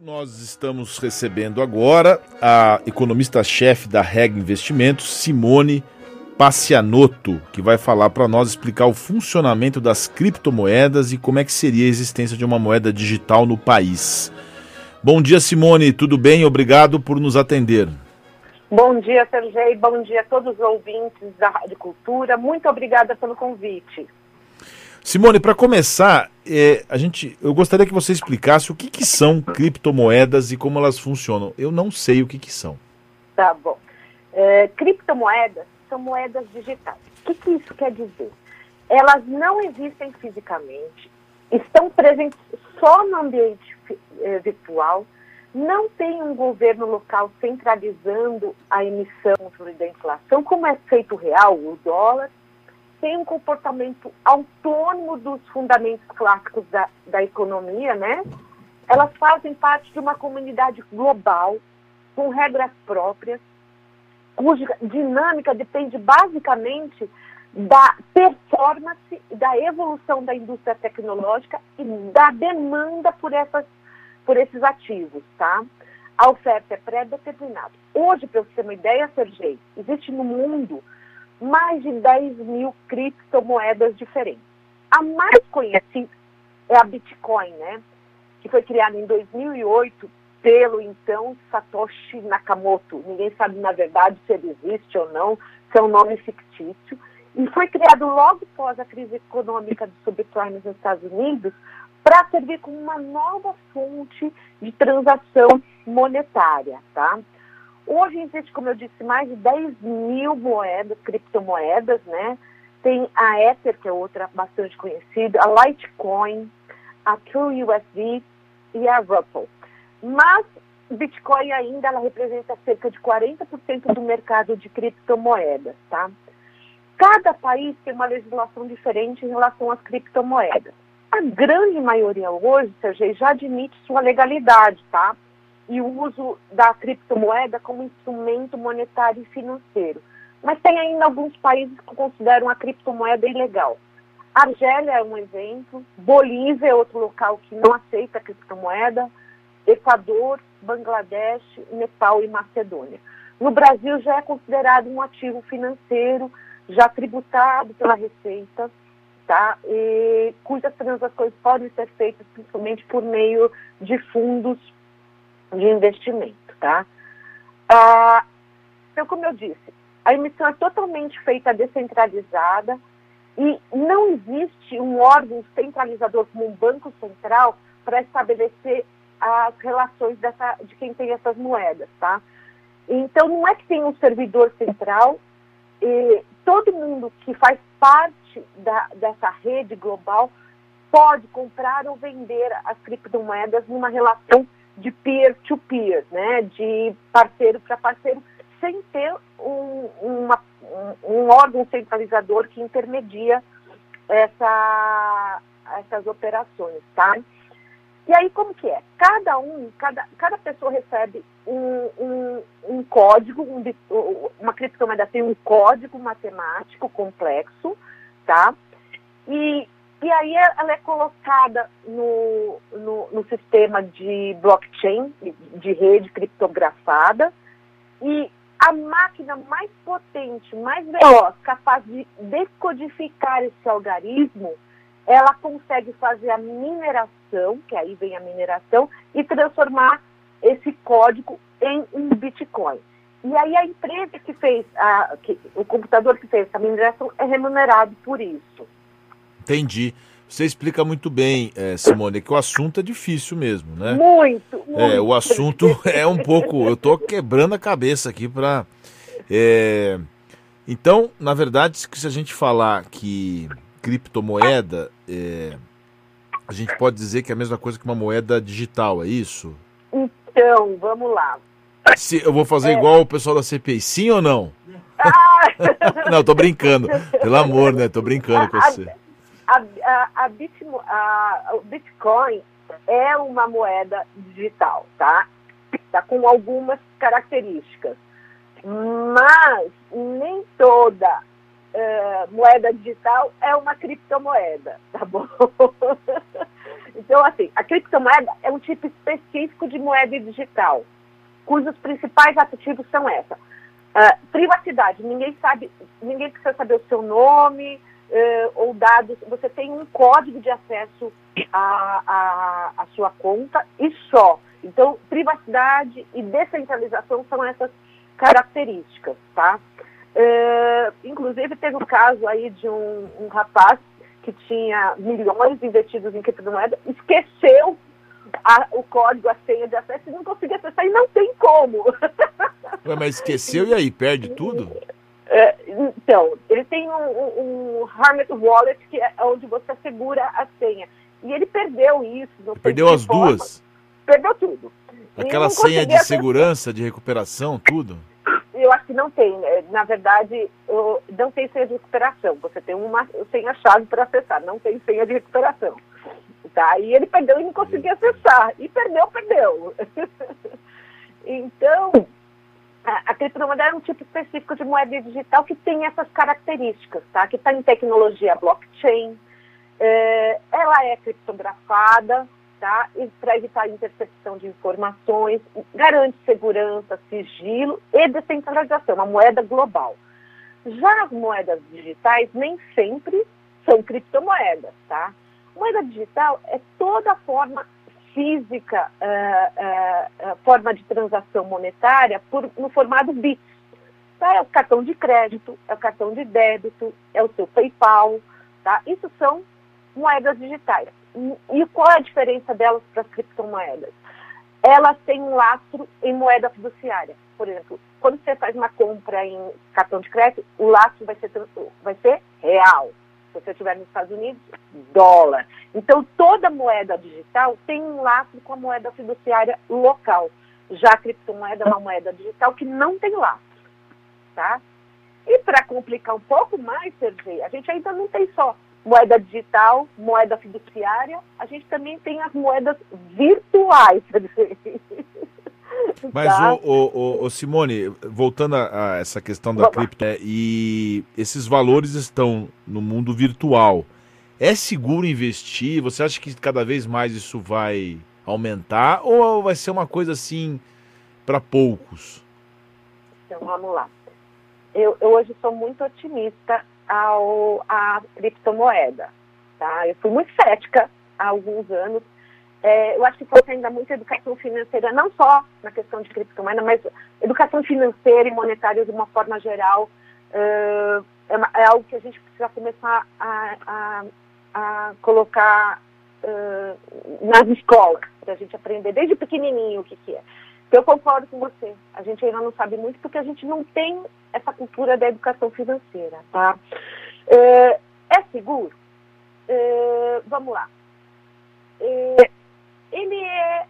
Nós estamos recebendo agora a economista-chefe da Reg Investimentos, Simone Passianotto, que vai falar para nós explicar o funcionamento das criptomoedas e como é que seria a existência de uma moeda digital no país. Bom dia, Simone, tudo bem? Obrigado por nos atender. Bom dia, Sergei. Bom dia a todos os ouvintes da Rádio Cultura. Muito obrigada pelo convite. Simone, para começar, é, a gente, eu gostaria que você explicasse o que, que são criptomoedas e como elas funcionam. Eu não sei o que, que são. Tá bom. É, criptomoedas são moedas digitais. O que, que isso quer dizer? Elas não existem fisicamente, estão presentes só no ambiente é, virtual, não tem um governo local centralizando a emissão da inflação, como é feito real, o dólar, tem um comportamento autônomo dos fundamentos clássicos da, da economia, né? Elas fazem parte de uma comunidade global, com regras próprias, cuja dinâmica depende basicamente da performance, da evolução da indústria tecnológica e da demanda por, essas, por esses ativos, tá? A oferta é pré-determinada. Hoje, para você ter uma ideia, Sergei, existe no mundo mais de 10 mil criptomoedas diferentes. A mais conhecida é a Bitcoin, né? Que foi criada em 2008 pelo então Satoshi Nakamoto. Ninguém sabe, na verdade, se ele existe ou não, se é um nome fictício. E foi criado logo após a crise econômica do subprime nos Estados Unidos para servir como uma nova fonte de transação monetária, tá? Hoje existe, como eu disse, mais de 10 mil moedas, criptomoedas, né? Tem a Ether, que é outra bastante conhecida, a Litecoin, a TrueUSD e a Ripple. Mas Bitcoin ainda ela representa cerca de 40% do mercado de criptomoedas, tá? Cada país tem uma legislação diferente em relação às criptomoedas. A grande maioria hoje, Sergei, já admite sua legalidade, tá? E o uso da criptomoeda como instrumento monetário e financeiro. Mas tem ainda alguns países que consideram a criptomoeda ilegal. Argélia é um exemplo, Bolívia é outro local que não aceita a criptomoeda, Equador, Bangladesh, Nepal e Macedônia. No Brasil já é considerado um ativo financeiro, já tributado pela Receita, tá? E cujas transações podem ser feitas principalmente por meio de fundos de investimento, tá? Ah, então, como eu disse, a emissão é totalmente feita descentralizada e não existe um órgão centralizador como um banco central para estabelecer as relações dessa, de quem tem essas moedas, tá? Então, não é que tem um servidor central e todo mundo que faz parte da, dessa rede global pode comprar ou vender as criptomoedas numa relação de peer-to-peer, -peer, né, de parceiro para parceiro, sem ter um, uma, um, um, órgão centralizador que intermedia essa, essas operações, tá? E aí, como que é? Cada um, cada, cada pessoa recebe um, um, um código, um, uma criptomoeda tem um código matemático complexo, tá? E e aí ela é colocada no, no, no, sistema de blockchain, de rede criptografada, e a máquina mais potente, mais veloz, capaz de decodificar esse algarismo, ela consegue fazer a mineração, que aí vem a mineração, e transformar esse código em um Bitcoin. E aí a empresa que fez, a, que, o computador que fez essa mineração é remunerado por isso. Entendi. Você explica muito bem, é, Simone, que o assunto é difícil mesmo, né? Muito, muito. É, o assunto é um pouco. Eu estou quebrando a cabeça aqui para. É... Então, na verdade, se a gente falar que criptomoeda, é... a gente pode dizer que é a mesma coisa que uma moeda digital, é isso? Então, vamos lá. Se, eu vou fazer é. igual o pessoal da CPI, sim ou não? Ah! não, tô brincando. Pelo amor, né? Tô brincando com você a, a, a, Bit, a, Bitcoin é uma moeda digital, tá? tá? Com algumas características. Mas nem toda uh, moeda digital é uma criptomoeda, tá bom? Então, assim, a criptomoeda é um tipo específico de moeda digital, cujos principais ativos são essa. Uh, privacidade, ninguém sabe, ninguém precisa saber o seu nome uh, ou dados, você tem um código de acesso à, à, à sua conta e só. Então, privacidade e descentralização são essas características, tá? Uh, inclusive, teve o um caso aí de um, um rapaz que tinha milhões investidos em criptomoeda, esqueceu a, o código, a senha de acesso e não conseguia acessar, e não tem como. Ué, mas esqueceu e aí, perde tudo? É, então, ele tem um, um, um Wallet, que é onde você segura a senha. E ele perdeu isso. Perdeu as forma. duas? Perdeu tudo. Aquela senha de segurança, de recuperação, tudo? Eu acho que não tem. Né? Na verdade, não tem senha de recuperação. Você tem uma senha-chave para acessar, não tem senha de recuperação. Tá? E ele perdeu e não conseguia acessar. E perdeu, perdeu. então, a, criptomoeda é um tipo específico de moeda digital que tem essas características, tá? Que está em tecnologia blockchain, é, ela é criptografada, tá? Para evitar a intercepção de informações, garante segurança, sigilo e descentralização, uma moeda global. Já as moedas digitais nem sempre são criptomoedas, tá? Moeda digital é toda forma física, uh, uh, forma de transação monetária por, no formato bits. Tá? É o cartão de crédito, é o cartão de débito, é o seu PayPal. Tá? Isso são moedas digitais. E qual é a diferença delas para as criptomoedas? Elas têm um lastro em moeda fiduciária. Por exemplo, quando você faz uma compra em cartão de crédito, o lastro vai ser, vai ser real. Se você estiver nos Estados Unidos, dólar. Então, toda moeda digital tem um laço com a moeda fiduciária local. Já a criptomoeda é uma moeda digital que não tem laço. Tá? E para complicar um pouco mais, Sergei, a gente ainda não tem só moeda digital, moeda fiduciária, a gente também tem as moedas virtuais, Sergei. Mas, tá? o, o, o, Simone, voltando a, a essa questão da cripto, é, e esses valores estão no mundo virtual. É seguro investir? Você acha que cada vez mais isso vai aumentar ou vai ser uma coisa assim para poucos? Então vamos lá. Eu, eu, hoje sou muito otimista ao à criptomoeda. Tá? Eu fui muito cética há alguns anos é, eu acho que falta ainda muita educação financeira, não só na questão de criptomoeda, mas educação financeira e monetária de uma forma geral. Uh, é, é, algo que a gente precisa começar a, a, a colocar uh, nas escolas, para a gente aprender desde pequenininho o que, que é. Eu concordo com você. A gente ainda não sabe muito porque a gente não tem essa cultura da educação financeira, tá? Uh, é seguro? vamos lá ele é,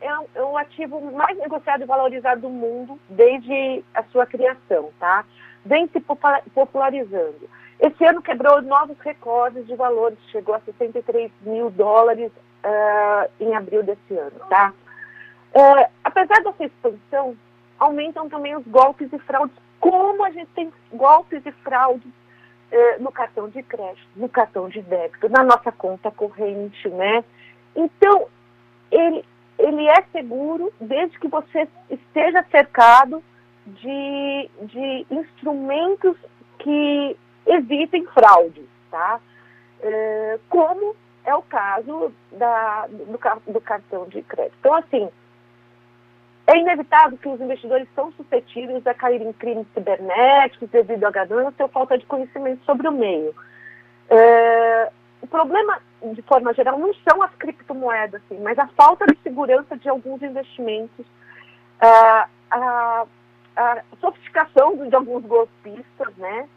é, é o ativo mais negociado e valorizado do mundo desde a sua criação, tá? Vem se popularizando. Esse ano quebrou novos recordes de valores, chegou a 63 mil dólares uh, em abril desse ano, tá? Uh, apesar dessa expansão, aumentam também os golpes e fraudes. Como a gente tem golpes e fraudes uh, no cartão de crédito, no cartão de débito, na nossa conta corrente, né? Então, ele, ele é seguro desde que você esteja cercado de, de instrumentos que evitem fraudes, tá? É, como é o caso da, do, do cartão de crédito. Então, assim, é inevitável que os investidores são suscetíveis a cair em crimes cibernéticos devido à ganância ou falta de conhecimento sobre o meio. É, o problema, de forma geral, não são as criptomoedas, assim, mas a falta de segurança de alguns investimentos, a, a, a sofisticação de alguns golpistas, né?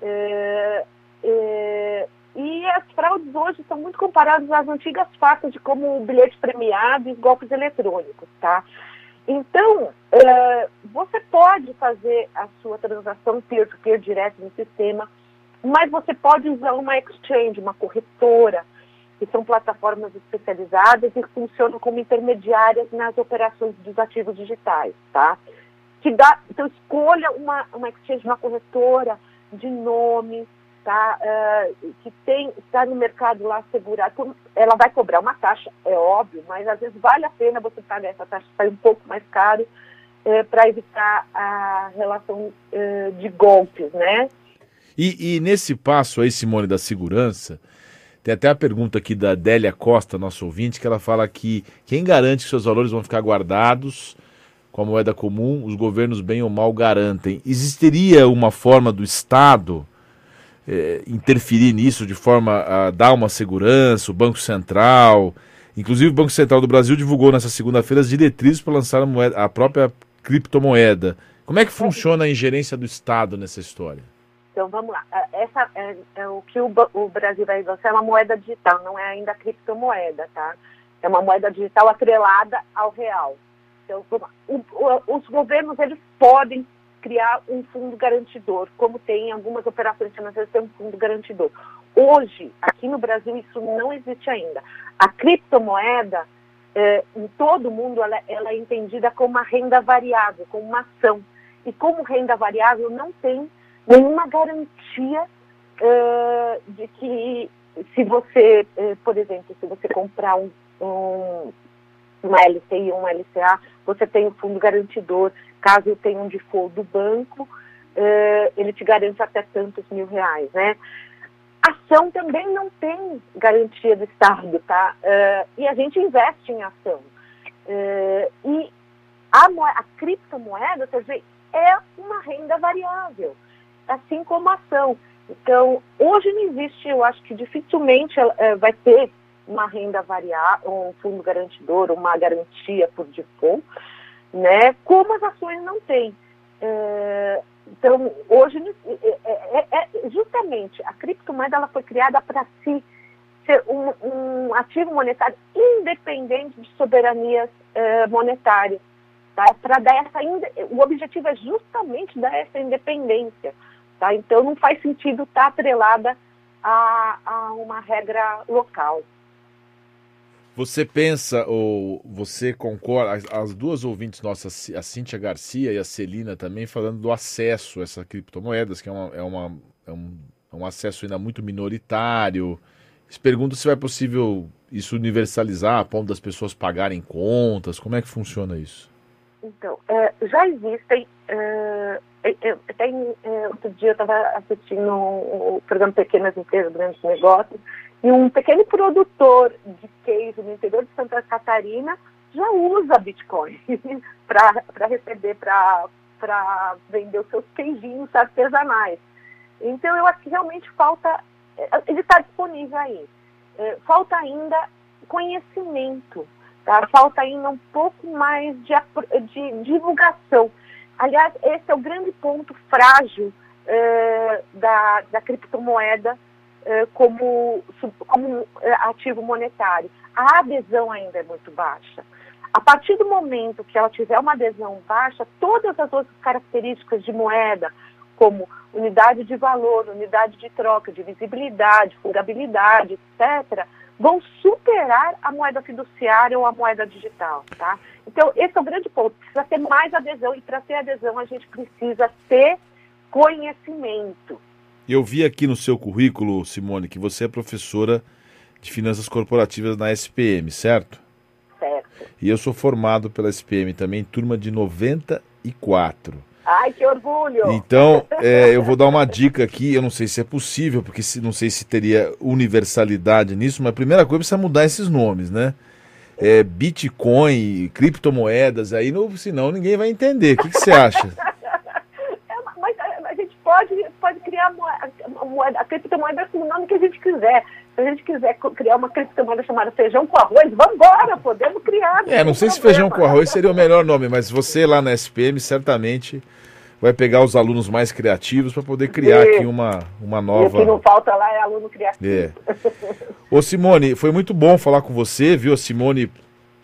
É, é, e as fraudes hoje são muito comparadas às antigas faces de como o bilhete premiado e golpes eletrônicos, tá? Então, é, você pode fazer a sua transação peer-to-peer -peer direto no sistema, mas você pode usar uma exchange, uma corretora, que são plataformas especializadas e funcionam como intermediárias nas operações dos ativos digitais, tá? Que dá, então escolha uma, uma exchange, uma corretora de nome, tá, uh, que tem está no mercado lá segurado, ela vai cobrar uma taxa, é óbvio, mas às vezes vale a pena você pagar essa taxa, sai um pouco mais caro uh, para evitar a relação uh, de golpes, né? E, e, nesse passo aí, Simone, da segurança, tem até a pergunta aqui da Délia Costa, nosso ouvinte, que ela fala que quem garante que seus valores vão ficar guardados com a moeda comum, os governos bem ou mal garantem. Existiria uma forma do Estado é, interferir nisso de forma a dar uma segurança, o Banco Central. Inclusive, o Banco Central do Brasil divulgou nessa segunda-feira as diretrizes para lançar a, moeda, a própria criptomoeda. Como é que funciona a ingerência do Estado nessa história? Então vamos lá. É, essa é, é o que o, o, Brasil vai lançar é uma moeda digital, não é ainda criptomoeda, tá? É uma moeda digital atrelada ao real. Então, o, os governos eles podem criar um fundo garantidor, como tem em algumas operações financeiras, tem um fundo garantidor. Hoje, aqui no Brasil, isso não existe ainda. A criptomoeda, é, em todo o mundo, ela, ela, é entendida como uma renda variável, como uma ação. E como renda variável, não tem nenhuma garantia é, de que, se você, é, por exemplo, se você comprar um, um uma LCI ou uma LCA, você tem o fundo garantidor. Caso tenha um default do banco, uh, ele te garante até tantos mil reais, né? Ação também não tem garantia do Estado, tá? Uh, e a gente investe em ação. Uh, e a, a criptomoeda, quer dizer, é uma renda variável, assim como a ação. Então, hoje não existe, eu acho que dificilmente vai ter uma renda variável, um fundo garantidor, uma garantia por default, né? Como as ações não têm. É, então, hoje, é, é, é, justamente, a criptomoeda ela foi criada para si ser um, um, ativo monetário independente de soberanias é, monetárias. Tá? Para dar essa, o objetivo é justamente dar essa independência. Tá? Então, não faz sentido estar tá atrelada a, a uma regra local. Você pensa ou você concorda, as, as, duas ouvintes nossas, a Cíntia Garcia e a Celina também, falando do acesso a essas criptomoedas, que é, uma, é, uma, é um, é um acesso ainda muito minoritário. Eles perguntam se vai possível isso universalizar, a ponto das pessoas pagarem contas, como é que funciona isso? Então, é, já existem, é, tem, é, outro dia eu estava assistindo o programa Pequenas Empresas, Grandes Negócios, e um pequeno produtor de queijo no interior de Santa Catarina já usa Bitcoin para receber, para vender os seus queijinhos artesanais. Então, eu acho que realmente falta, ele está disponível aí. Falta ainda conhecimento, tá? falta ainda um pouco mais de, de divulgação. Aliás, esse é o grande ponto frágil é, da, da criptomoeda eh, como, como eh, ativo monetário. A adesão ainda é muito baixa. A partir do momento que ela tiver uma adesão baixa, todas as outras características de moeda, como unidade de valor, unidade de troca, de visibilidade, fugabilidade, etc., vão superar a moeda fiduciária ou a moeda digital, tá? Então, esse é o grande ponto. Precisa ter mais adesão e para ter adesão a gente precisa ter conhecimento. Eu vi aqui no seu currículo, Simone, que você é professora de finanças corporativas na SPM, certo? Certo. E eu sou formado pela SPM também, turma de 94. Ai, que orgulho! Então, é, eu vou dar uma dica aqui, eu não sei se é possível, porque se, não sei se teria universalidade nisso, mas a primeira coisa precisa mudar esses nomes, né? É, Bitcoin, criptomoedas, aí não, senão ninguém vai entender. O que, que você acha? pode, pode criar a, moeda, a criptomoeda com o nome que a gente quiser. Se a gente quiser criar uma criptomoeda chamada feijão com arroz, vamos embora, podemos criar. É, não sei problema. se feijão com arroz seria o melhor nome, mas você lá na SPM certamente vai pegar os alunos mais criativos para poder criar e, aqui uma, uma nova. o que não falta lá é aluno criativo. É. Ô Simone, foi muito bom falar com você, viu? A Simone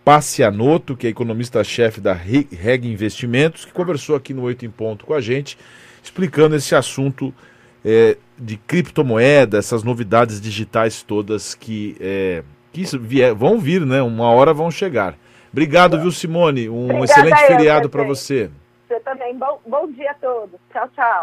Passianotto, que é economista-chefe da Reg Investimentos, que conversou aqui no Oito em Ponto com a gente explicando esse assunto é, de criptomoeda, essas novidades digitais todas que, é, que vier, vão vir, né? Uma hora vão chegar. Obrigado, viu, Simone? Um Obrigada excelente feriado para você. Você também. Bom, bom dia a todos. Tchau, tchau.